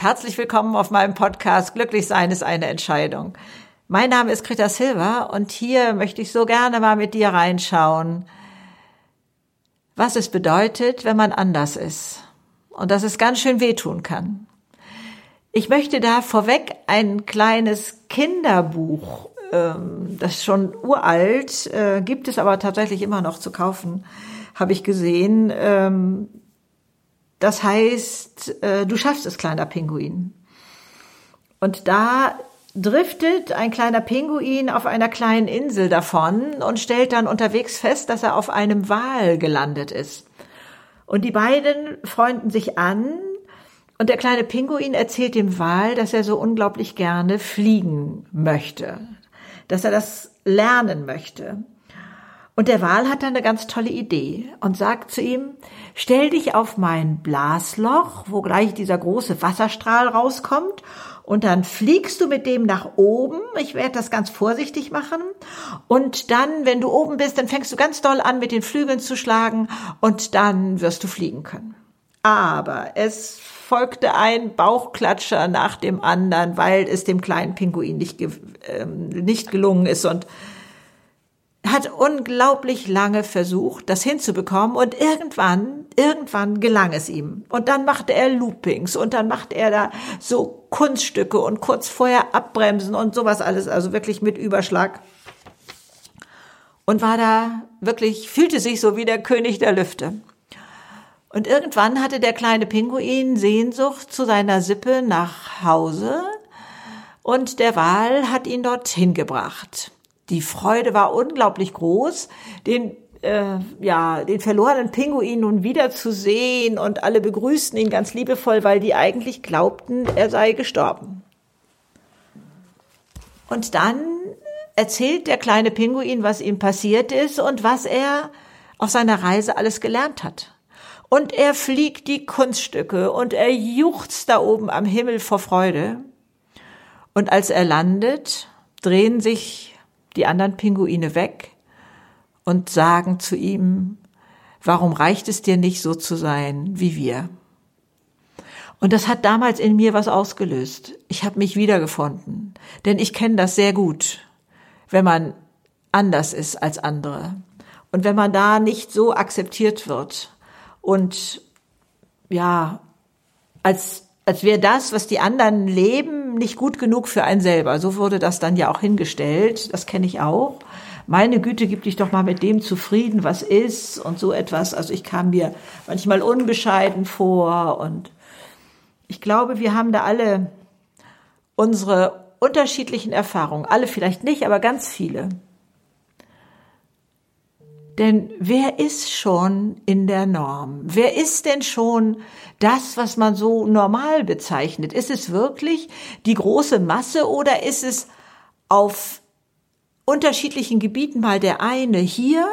Herzlich willkommen auf meinem Podcast Glücklich sein ist eine Entscheidung. Mein Name ist Greta Silva und hier möchte ich so gerne mal mit dir reinschauen, was es bedeutet, wenn man anders ist und dass es ganz schön wehtun kann. Ich möchte da vorweg ein kleines Kinderbuch, ähm, das ist schon uralt, äh, gibt es aber tatsächlich immer noch zu kaufen, habe ich gesehen. Das heißt, äh, du schaffst es, kleiner Pinguin. Und da driftet ein kleiner Pinguin auf einer kleinen Insel davon und stellt dann unterwegs fest, dass er auf einem Wal gelandet ist. Und die beiden freunden sich an und der kleine Pinguin erzählt dem Wal, dass er so unglaublich gerne fliegen möchte, dass er das lernen möchte. Und der Wal hat dann eine ganz tolle Idee und sagt zu ihm, stell dich auf mein Blasloch, wo gleich dieser große Wasserstrahl rauskommt, und dann fliegst du mit dem nach oben. Ich werde das ganz vorsichtig machen. Und dann, wenn du oben bist, dann fängst du ganz doll an, mit den Flügeln zu schlagen und dann wirst du fliegen können. Aber es folgte ein Bauchklatscher nach dem anderen, weil es dem kleinen Pinguin nicht, äh, nicht gelungen ist und hat unglaublich lange versucht, das hinzubekommen und irgendwann, irgendwann gelang es ihm. Und dann machte er Loopings und dann machte er da so Kunststücke und kurz vorher abbremsen und sowas alles, also wirklich mit Überschlag. Und war da wirklich, fühlte sich so wie der König der Lüfte. Und irgendwann hatte der kleine Pinguin Sehnsucht zu seiner Sippe nach Hause und der Wal hat ihn dorthin gebracht die Freude war unglaublich groß, den äh, ja, den verlorenen Pinguin nun wiederzusehen und alle begrüßten ihn ganz liebevoll, weil die eigentlich glaubten, er sei gestorben. Und dann erzählt der kleine Pinguin, was ihm passiert ist und was er auf seiner Reise alles gelernt hat. Und er fliegt die Kunststücke und er juchzt da oben am Himmel vor Freude. Und als er landet, drehen sich die anderen Pinguine weg und sagen zu ihm, warum reicht es dir nicht so zu sein wie wir? Und das hat damals in mir was ausgelöst. Ich habe mich wiedergefunden, denn ich kenne das sehr gut, wenn man anders ist als andere und wenn man da nicht so akzeptiert wird und ja, als als wäre das, was die anderen leben, nicht gut genug für einen selber. So wurde das dann ja auch hingestellt. Das kenne ich auch. Meine Güte, gib dich doch mal mit dem zufrieden, was ist und so etwas. Also ich kam mir manchmal unbescheiden vor und ich glaube, wir haben da alle unsere unterschiedlichen Erfahrungen. Alle vielleicht nicht, aber ganz viele. Denn wer ist schon in der Norm? Wer ist denn schon das, was man so normal bezeichnet? Ist es wirklich die große Masse oder ist es auf unterschiedlichen Gebieten mal der eine hier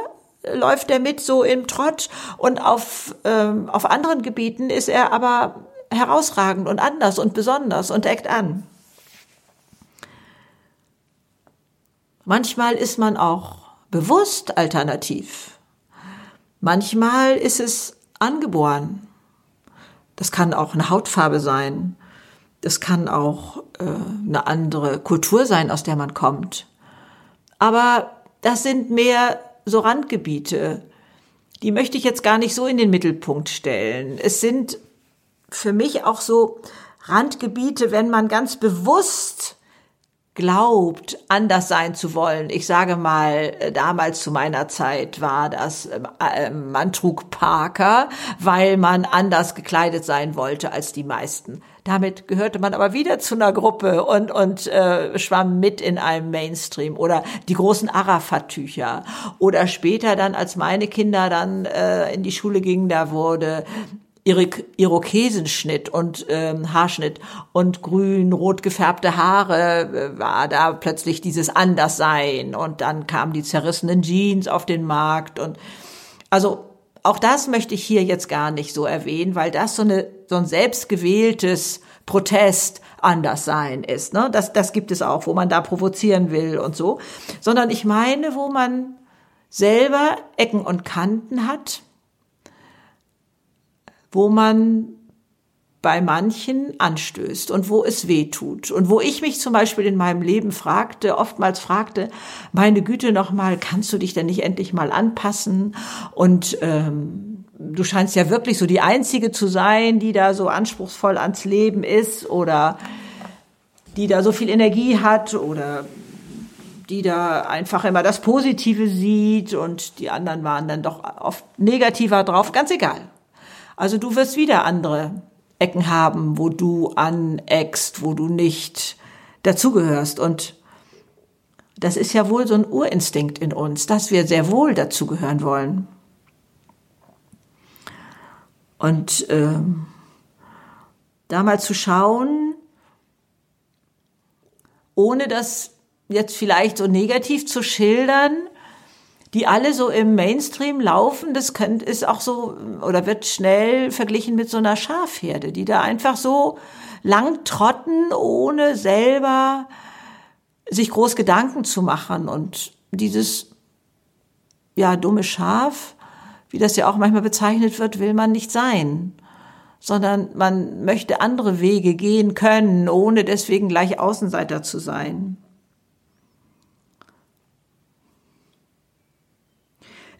läuft er mit so im Trott und auf, ähm, auf anderen Gebieten ist er aber herausragend und anders und besonders und eckt an. Manchmal ist man auch bewusst alternativ. Manchmal ist es angeboren. Das kann auch eine Hautfarbe sein. Das kann auch äh, eine andere Kultur sein, aus der man kommt. Aber das sind mehr so Randgebiete. Die möchte ich jetzt gar nicht so in den Mittelpunkt stellen. Es sind für mich auch so Randgebiete, wenn man ganz bewusst glaubt, anders sein zu wollen. Ich sage mal, äh, damals zu meiner Zeit war das, ähm, äh, man trug Parker, weil man anders gekleidet sein wollte als die meisten. Damit gehörte man aber wieder zu einer Gruppe und, und äh, schwamm mit in einem Mainstream oder die großen Arafat-Tücher. Oder später dann, als meine Kinder dann äh, in die Schule gingen, da wurde Irokesenschnitt und ähm, Haarschnitt und grün-rot gefärbte Haare äh, war da plötzlich dieses Anderssein und dann kamen die zerrissenen Jeans auf den Markt und also auch das möchte ich hier jetzt gar nicht so erwähnen, weil das so eine so ein selbstgewähltes Protest Anderssein ist. Ne? Das, das gibt es auch, wo man da provozieren will und so. Sondern ich meine, wo man selber Ecken und Kanten hat wo man bei manchen anstößt und wo es weh tut. Und wo ich mich zum Beispiel in meinem Leben fragte, oftmals fragte, meine Güte nochmal, kannst du dich denn nicht endlich mal anpassen? Und ähm, du scheinst ja wirklich so die Einzige zu sein, die da so anspruchsvoll ans Leben ist oder die da so viel Energie hat oder die da einfach immer das Positive sieht und die anderen waren dann doch oft negativer drauf, ganz egal. Also du wirst wieder andere Ecken haben, wo du aneckst, wo du nicht dazugehörst. Und das ist ja wohl so ein Urinstinkt in uns, dass wir sehr wohl dazugehören wollen. Und ähm, da mal zu schauen, ohne das jetzt vielleicht so negativ zu schildern, die alle so im Mainstream laufen, das könnte, ist auch so oder wird schnell verglichen mit so einer Schafherde, die da einfach so lang trotten, ohne selber sich groß Gedanken zu machen. Und dieses, ja, dumme Schaf, wie das ja auch manchmal bezeichnet wird, will man nicht sein sondern man möchte andere Wege gehen können, ohne deswegen gleich Außenseiter zu sein.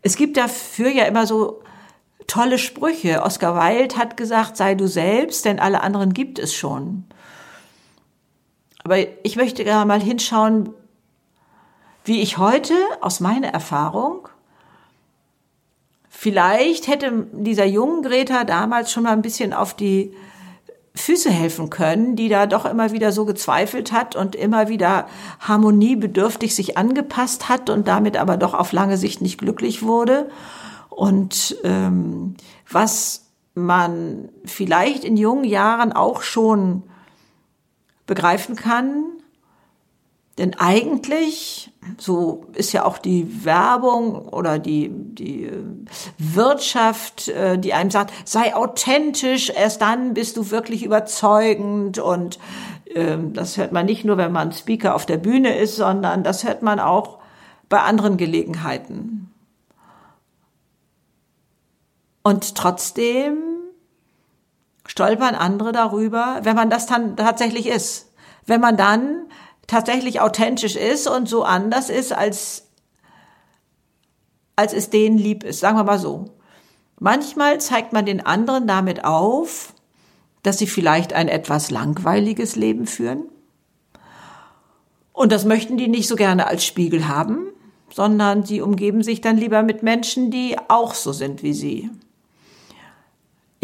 Es gibt dafür ja immer so tolle Sprüche. Oscar Wilde hat gesagt, sei du selbst, denn alle anderen gibt es schon. Aber ich möchte gerne mal hinschauen, wie ich heute aus meiner Erfahrung vielleicht hätte dieser jungen Greta damals schon mal ein bisschen auf die Füße helfen können, die da doch immer wieder so gezweifelt hat und immer wieder harmoniebedürftig sich angepasst hat und damit aber doch auf lange Sicht nicht glücklich wurde. Und ähm, was man vielleicht in jungen Jahren auch schon begreifen kann, denn eigentlich, so ist ja auch die Werbung oder die, die äh, Wirtschaft, äh, die einem sagt, sei authentisch, erst dann bist du wirklich überzeugend. Und ähm, das hört man nicht nur, wenn man Speaker auf der Bühne ist, sondern das hört man auch bei anderen Gelegenheiten. Und trotzdem stolpern andere darüber, wenn man das dann tatsächlich ist. Wenn man dann tatsächlich authentisch ist und so anders ist, als, als es denen lieb ist. Sagen wir mal so. Manchmal zeigt man den anderen damit auf, dass sie vielleicht ein etwas langweiliges Leben führen. Und das möchten die nicht so gerne als Spiegel haben, sondern sie umgeben sich dann lieber mit Menschen, die auch so sind wie sie.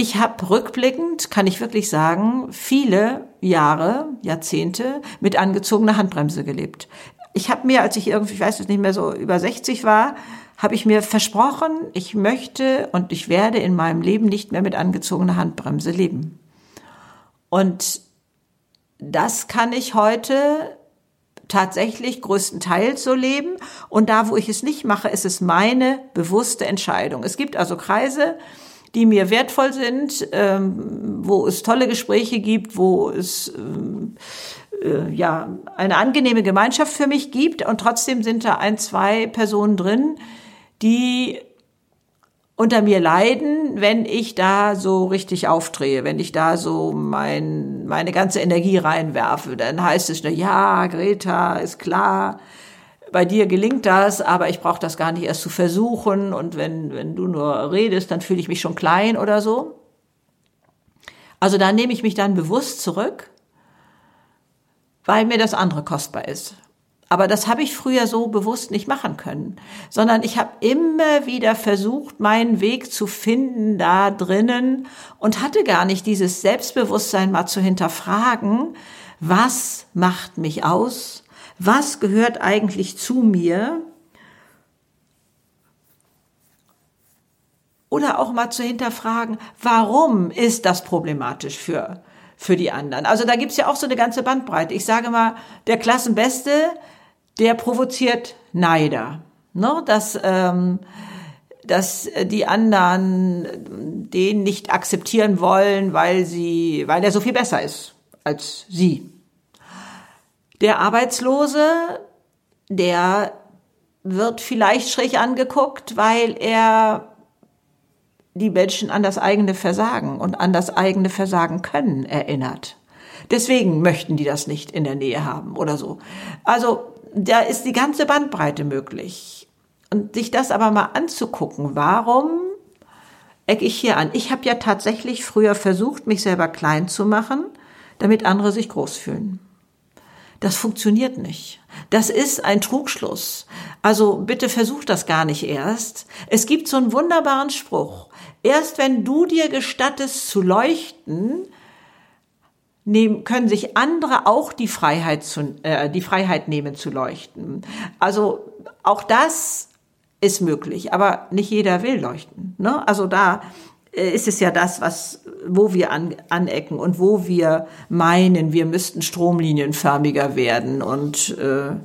Ich habe rückblickend, kann ich wirklich sagen, viele Jahre, Jahrzehnte mit angezogener Handbremse gelebt. Ich habe mir, als ich irgendwie, ich weiß es nicht mehr so über 60 war, habe ich mir versprochen, ich möchte und ich werde in meinem Leben nicht mehr mit angezogener Handbremse leben. Und das kann ich heute tatsächlich größtenteils so leben. Und da, wo ich es nicht mache, ist es meine bewusste Entscheidung. Es gibt also Kreise, die mir wertvoll sind, ähm, wo es tolle Gespräche gibt, wo es ähm, äh, ja eine angenehme Gemeinschaft für mich gibt und trotzdem sind da ein, zwei Personen drin, die unter mir leiden, wenn ich da so richtig aufdrehe, wenn ich da so mein, meine ganze Energie reinwerfe. Dann heißt es nur, ja, Greta, ist klar, bei dir gelingt das, aber ich brauche das gar nicht erst zu versuchen und wenn, wenn du nur redest, dann fühle ich mich schon klein oder so. Also da nehme ich mich dann bewusst zurück, weil mir das andere kostbar ist. Aber das habe ich früher so bewusst nicht machen können, sondern ich habe immer wieder versucht, meinen Weg zu finden da drinnen und hatte gar nicht dieses Selbstbewusstsein mal zu hinterfragen, was macht mich aus, was gehört eigentlich zu mir? Oder auch mal zu hinterfragen, warum ist das problematisch für, für die anderen? Also da gibt's ja auch so eine ganze Bandbreite. Ich sage mal, der Klassenbeste, der provoziert Neider. Ne? Dass, ähm, dass die anderen den nicht akzeptieren wollen, weil sie, weil er so viel besser ist als sie. Der Arbeitslose, der wird vielleicht schräg angeguckt, weil er die Menschen an das eigene Versagen und an das eigene Versagen können erinnert. Deswegen möchten die das nicht in der Nähe haben oder so. Also da ist die ganze Bandbreite möglich. Und sich das aber mal anzugucken, warum ecke ich hier an? Ich habe ja tatsächlich früher versucht, mich selber klein zu machen, damit andere sich groß fühlen. Das funktioniert nicht. Das ist ein Trugschluss. Also bitte versuch das gar nicht erst. Es gibt so einen wunderbaren Spruch. Erst wenn du dir gestattest zu leuchten, können sich andere auch die Freiheit, zu, äh, die Freiheit nehmen zu leuchten. Also auch das ist möglich, aber nicht jeder will leuchten. Ne? Also da ist es ja das, was, wo wir an, anecken und wo wir meinen, wir müssten stromlinienförmiger werden und äh,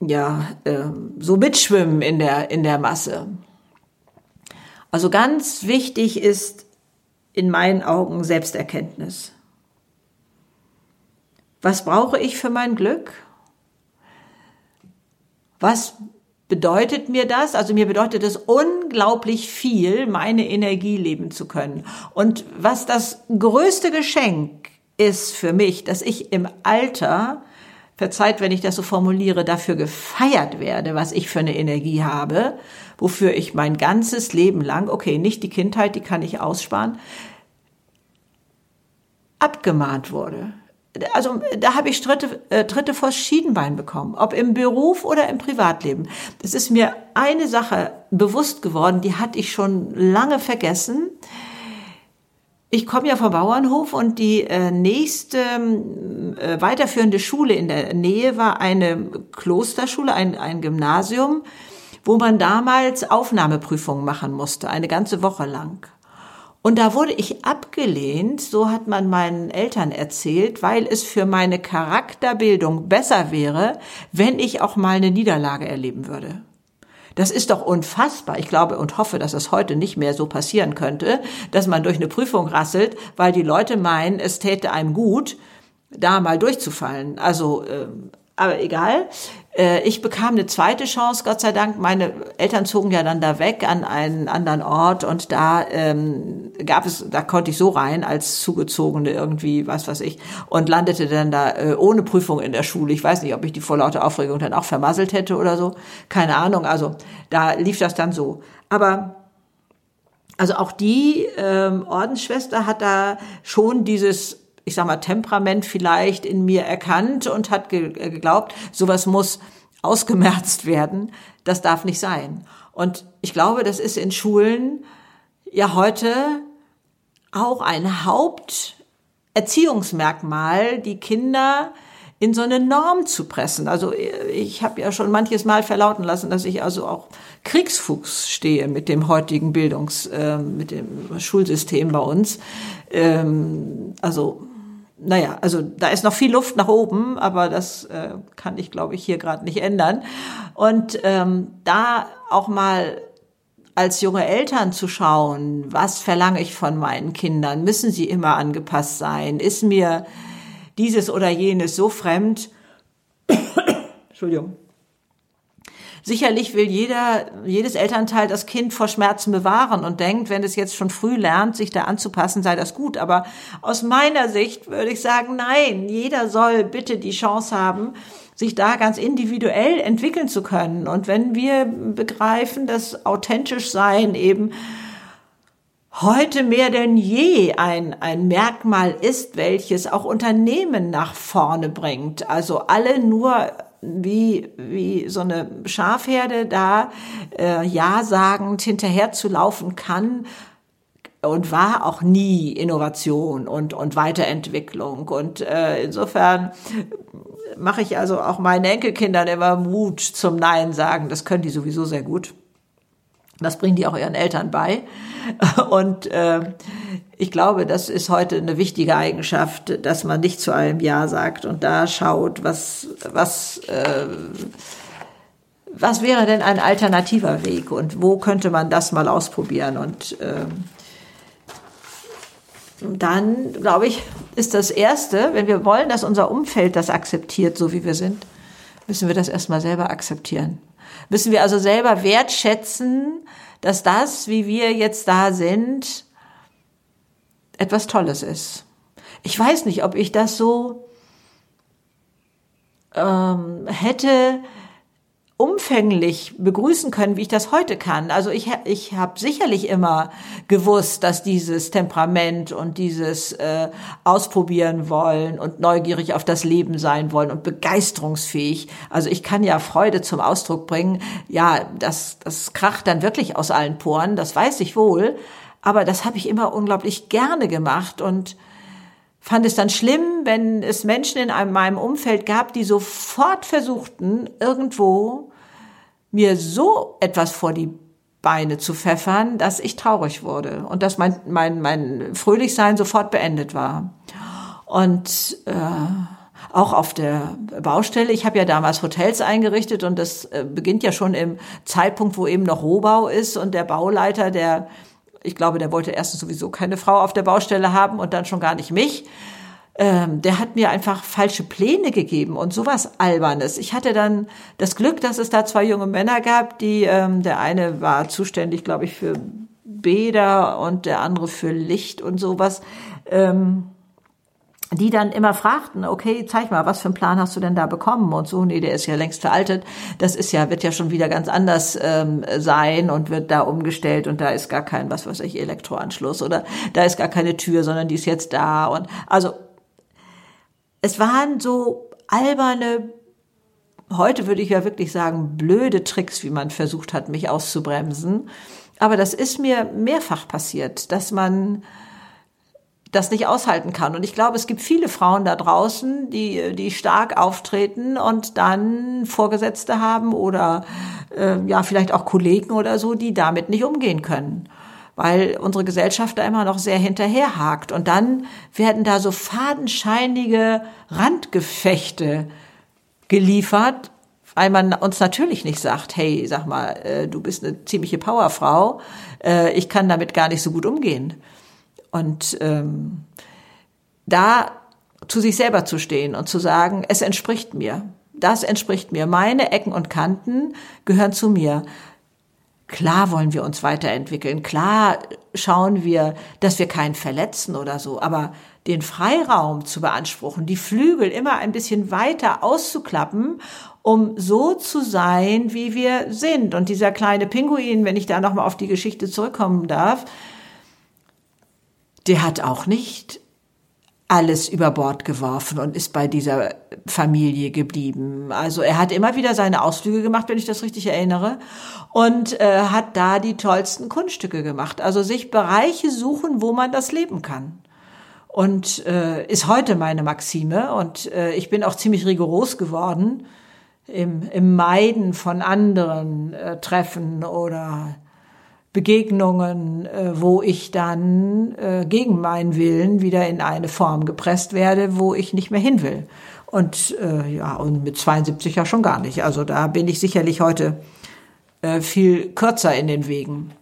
ja, äh, so mitschwimmen in der, in der Masse. Also ganz wichtig ist in meinen Augen Selbsterkenntnis. Was brauche ich für mein Glück? Was bedeutet mir das? Also mir bedeutet es unglaublich viel, meine Energie leben zu können. Und was das größte Geschenk ist für mich, dass ich im Alter, verzeiht, wenn ich das so formuliere, dafür gefeiert werde, was ich für eine Energie habe, wofür ich mein ganzes Leben lang, okay, nicht die Kindheit, die kann ich aussparen, abgemahnt wurde also da habe ich Tritte, äh, Tritte vor Schienbein bekommen, ob im Beruf oder im Privatleben. Es ist mir eine Sache bewusst geworden, die hatte ich schon lange vergessen. Ich komme ja vom Bauernhof und die äh, nächste äh, weiterführende Schule in der Nähe war eine Klosterschule, ein, ein Gymnasium, wo man damals Aufnahmeprüfungen machen musste, eine ganze Woche lang. Und da wurde ich abgelehnt, so hat man meinen Eltern erzählt, weil es für meine Charakterbildung besser wäre, wenn ich auch mal eine Niederlage erleben würde. Das ist doch unfassbar. Ich glaube und hoffe, dass es heute nicht mehr so passieren könnte, dass man durch eine Prüfung rasselt, weil die Leute meinen, es täte einem gut, da mal durchzufallen. Also, äh, aber egal. Äh, ich bekam eine zweite Chance, Gott sei Dank. Meine Eltern zogen ja dann da weg an einen anderen Ort und da ähm, gab es, da konnte ich so rein als Zugezogene irgendwie, was weiß ich, und landete dann da äh, ohne Prüfung in der Schule. Ich weiß nicht, ob ich die vor lauter Aufregung dann auch vermasselt hätte oder so. Keine Ahnung. Also da lief das dann so. Aber also auch die ähm, Ordensschwester hat da schon dieses ich sag mal, Temperament vielleicht in mir erkannt und hat äh, geglaubt, sowas muss ausgemerzt werden. Das darf nicht sein. Und ich glaube, das ist in Schulen ja heute auch ein Haupterziehungsmerkmal, die Kinder in so eine Norm zu pressen. Also ich habe ja schon manches Mal verlauten lassen, dass ich also auch Kriegsfuchs stehe mit dem heutigen Bildungs, äh, mit dem Schulsystem bei uns. Ähm, also naja, also da ist noch viel Luft nach oben, aber das äh, kann ich, glaube ich, hier gerade nicht ändern. Und ähm, da auch mal als junge Eltern zu schauen, was verlange ich von meinen Kindern? Müssen sie immer angepasst sein? Ist mir dieses oder jenes so fremd? Entschuldigung. Sicherlich will jeder, jedes Elternteil das Kind vor Schmerzen bewahren und denkt, wenn es jetzt schon früh lernt, sich da anzupassen, sei das gut. Aber aus meiner Sicht würde ich sagen, nein, jeder soll bitte die Chance haben, sich da ganz individuell entwickeln zu können. Und wenn wir begreifen, dass authentisch sein eben heute mehr denn je ein, ein Merkmal ist, welches auch Unternehmen nach vorne bringt. Also alle nur wie, wie so eine Schafherde da äh, ja sagend hinterher zu laufen kann und war auch nie Innovation und, und Weiterentwicklung. Und äh, insofern mache ich also auch meinen Enkelkindern immer Mut zum Nein sagen. Das können die sowieso sehr gut. Das bringen die auch ihren Eltern bei. Und äh, ich glaube, das ist heute eine wichtige Eigenschaft, dass man nicht zu einem Ja sagt und da schaut, was, was, äh, was wäre denn ein alternativer Weg und wo könnte man das mal ausprobieren. Und äh, dann, glaube ich, ist das Erste, wenn wir wollen, dass unser Umfeld das akzeptiert, so wie wir sind, müssen wir das erstmal selber akzeptieren. Müssen wir also selber wertschätzen, dass das, wie wir jetzt da sind, etwas Tolles ist. Ich weiß nicht, ob ich das so ähm, hätte umfänglich begrüßen können, wie ich das heute kann. Also ich, ich habe sicherlich immer gewusst, dass dieses Temperament und dieses äh, Ausprobieren wollen und neugierig auf das Leben sein wollen und begeisterungsfähig. Also ich kann ja Freude zum Ausdruck bringen. Ja, das, das kracht dann wirklich aus allen Poren, das weiß ich wohl. Aber das habe ich immer unglaublich gerne gemacht und fand es dann schlimm, wenn es Menschen in einem, meinem Umfeld gab, die sofort versuchten, irgendwo mir so etwas vor die Beine zu pfeffern, dass ich traurig wurde und dass mein, mein, mein Fröhlichsein sofort beendet war. Und äh, auch auf der Baustelle. Ich habe ja damals Hotels eingerichtet und das äh, beginnt ja schon im Zeitpunkt, wo eben noch Rohbau ist und der Bauleiter, der, ich glaube, der wollte erstens sowieso keine Frau auf der Baustelle haben und dann schon gar nicht mich ähm, der hat mir einfach falsche Pläne gegeben und sowas Albernes. Ich hatte dann das Glück, dass es da zwei junge Männer gab, die, ähm, der eine war zuständig, glaube ich, für Bäder und der andere für Licht und sowas. Ähm, die dann immer fragten, okay, zeig mal, was für einen Plan hast du denn da bekommen und so, nee, der ist ja längst veraltet, das ist ja, wird ja schon wieder ganz anders ähm, sein und wird da umgestellt und da ist gar kein, was weiß ich, Elektroanschluss oder da ist gar keine Tür, sondern die ist jetzt da und also es waren so alberne, heute würde ich ja wirklich sagen, blöde Tricks, wie man versucht hat, mich auszubremsen. Aber das ist mir mehrfach passiert, dass man das nicht aushalten kann. Und ich glaube, es gibt viele Frauen da draußen, die, die stark auftreten und dann Vorgesetzte haben oder äh, ja vielleicht auch Kollegen oder so, die damit nicht umgehen können weil unsere Gesellschaft da immer noch sehr hinterherhakt. Und dann werden da so fadenscheinige Randgefechte geliefert, weil man uns natürlich nicht sagt, hey, sag mal, äh, du bist eine ziemliche Powerfrau, äh, ich kann damit gar nicht so gut umgehen. Und ähm, da zu sich selber zu stehen und zu sagen, es entspricht mir, das entspricht mir, meine Ecken und Kanten gehören zu mir. Klar wollen wir uns weiterentwickeln, klar schauen wir, dass wir keinen verletzen oder so, aber den Freiraum zu beanspruchen, die Flügel immer ein bisschen weiter auszuklappen, um so zu sein, wie wir sind. Und dieser kleine Pinguin, wenn ich da nochmal auf die Geschichte zurückkommen darf, der hat auch nicht alles über Bord geworfen und ist bei dieser Familie geblieben. Also er hat immer wieder seine Ausflüge gemacht, wenn ich das richtig erinnere, und äh, hat da die tollsten Kunststücke gemacht. Also sich Bereiche suchen, wo man das leben kann. Und äh, ist heute meine Maxime und äh, ich bin auch ziemlich rigoros geworden im, im Meiden von anderen äh, Treffen oder Begegnungen, äh, wo ich dann äh, gegen meinen Willen wieder in eine Form gepresst werde, wo ich nicht mehr hin will. Und äh, ja, und mit 72 ja schon gar nicht. Also da bin ich sicherlich heute äh, viel kürzer in den Wegen.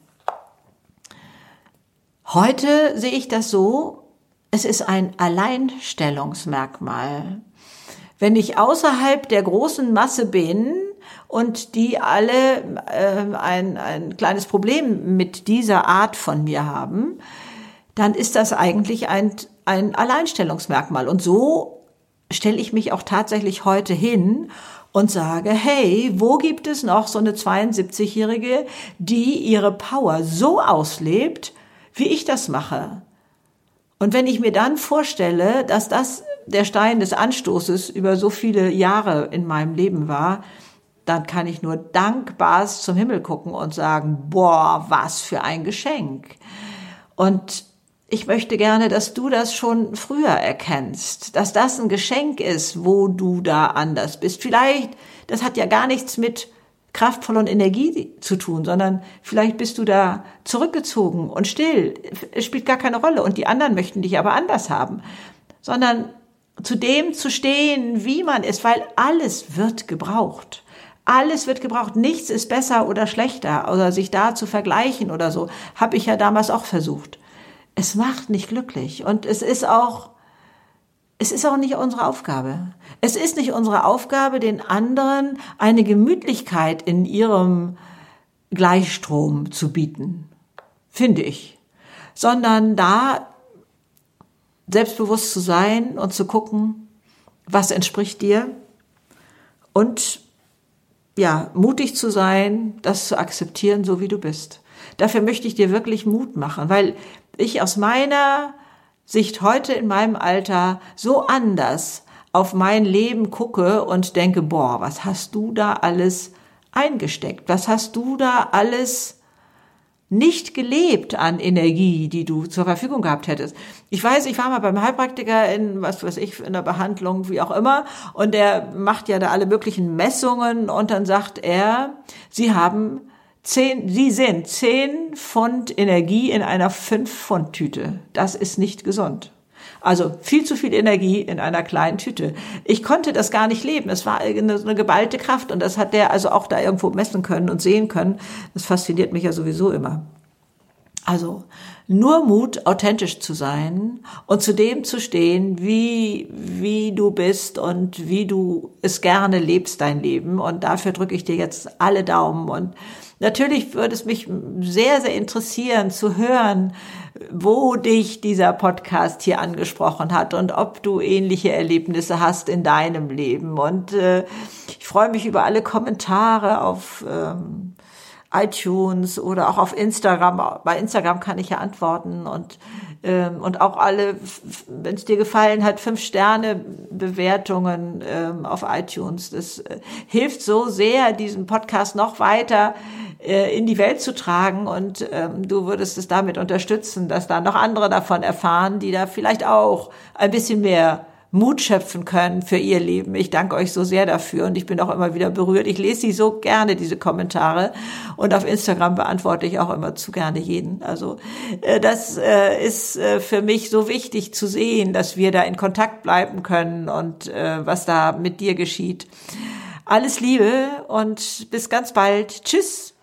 Heute sehe ich das so, es ist ein Alleinstellungsmerkmal. Wenn ich außerhalb der großen Masse bin, und die alle äh, ein, ein kleines Problem mit dieser Art von mir haben, dann ist das eigentlich ein, ein Alleinstellungsmerkmal. Und so stelle ich mich auch tatsächlich heute hin und sage, hey, wo gibt es noch so eine 72-Jährige, die ihre Power so auslebt, wie ich das mache? Und wenn ich mir dann vorstelle, dass das der Stein des Anstoßes über so viele Jahre in meinem Leben war, dann kann ich nur dankbar zum Himmel gucken und sagen, boah, was für ein Geschenk. Und ich möchte gerne, dass du das schon früher erkennst, dass das ein Geschenk ist, wo du da anders bist. Vielleicht, das hat ja gar nichts mit kraftvoll und Energie zu tun, sondern vielleicht bist du da zurückgezogen und still. Es spielt gar keine Rolle und die anderen möchten dich aber anders haben, sondern zu dem zu stehen, wie man ist, weil alles wird gebraucht. Alles wird gebraucht. Nichts ist besser oder schlechter oder sich da zu vergleichen oder so. Habe ich ja damals auch versucht. Es macht nicht glücklich und es ist auch, es ist auch nicht unsere Aufgabe. Es ist nicht unsere Aufgabe, den anderen eine Gemütlichkeit in ihrem Gleichstrom zu bieten, finde ich, sondern da selbstbewusst zu sein und zu gucken, was entspricht dir und ja, mutig zu sein, das zu akzeptieren, so wie du bist. Dafür möchte ich dir wirklich Mut machen, weil ich aus meiner Sicht heute in meinem Alter so anders auf mein Leben gucke und denke, boah, was hast du da alles eingesteckt? Was hast du da alles nicht gelebt an Energie, die du zur Verfügung gehabt hättest. Ich weiß, ich war mal beim Heilpraktiker in, was weiß ich, in der Behandlung, wie auch immer, und der macht ja da alle möglichen Messungen und dann sagt er, sie haben zehn, sie sind zehn Pfund Energie in einer fünf Pfund Tüte. Das ist nicht gesund. Also viel zu viel Energie in einer kleinen Tüte. Ich konnte das gar nicht leben. Es war eine, eine geballte Kraft und das hat der also auch da irgendwo messen können und sehen können. Das fasziniert mich ja sowieso immer. Also nur Mut, authentisch zu sein und zu dem zu stehen, wie, wie du bist und wie du es gerne lebst, dein Leben. Und dafür drücke ich dir jetzt alle Daumen. Und natürlich würde es mich sehr, sehr interessieren zu hören, wo dich dieser Podcast hier angesprochen hat und ob du ähnliche Erlebnisse hast in deinem Leben. Und äh, ich freue mich über alle Kommentare auf ähm, iTunes oder auch auf Instagram. Bei Instagram kann ich ja antworten und ähm, und auch alle, wenn es dir gefallen hat, fünf Sterne Bewertungen ähm, auf iTunes. Das äh, hilft so sehr, diesen Podcast noch weiter äh, in die Welt zu tragen und ähm, du würdest es damit unterstützen, dass da noch andere davon erfahren, die da vielleicht auch ein bisschen mehr Mut schöpfen können für ihr Leben. Ich danke euch so sehr dafür und ich bin auch immer wieder berührt. Ich lese sie so gerne, diese Kommentare. Und auf Instagram beantworte ich auch immer zu gerne jeden. Also äh, das äh, ist äh, für mich so wichtig zu sehen, dass wir da in Kontakt bleiben können und was da mit dir geschieht. Alles Liebe und bis ganz bald. Tschüss.